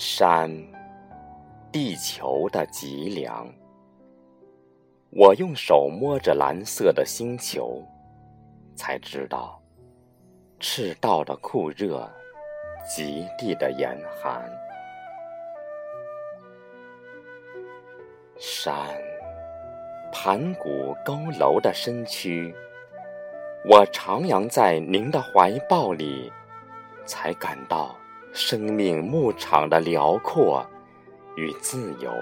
山，地球的脊梁。我用手摸着蓝色的星球，才知道，赤道的酷热，极地的严寒。山，盘古佝偻的身躯，我徜徉在您的怀抱里，才感到。生命牧场的辽阔与自由，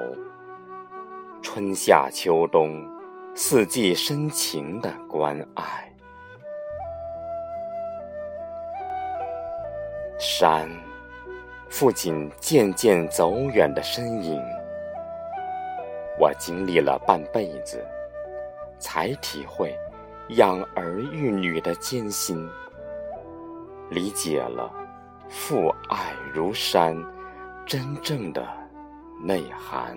春夏秋冬，四季深情的关爱。山，父亲渐渐走远的身影，我经历了半辈子，才体会养儿育女的艰辛，理解了。父爱如山，真正的内涵。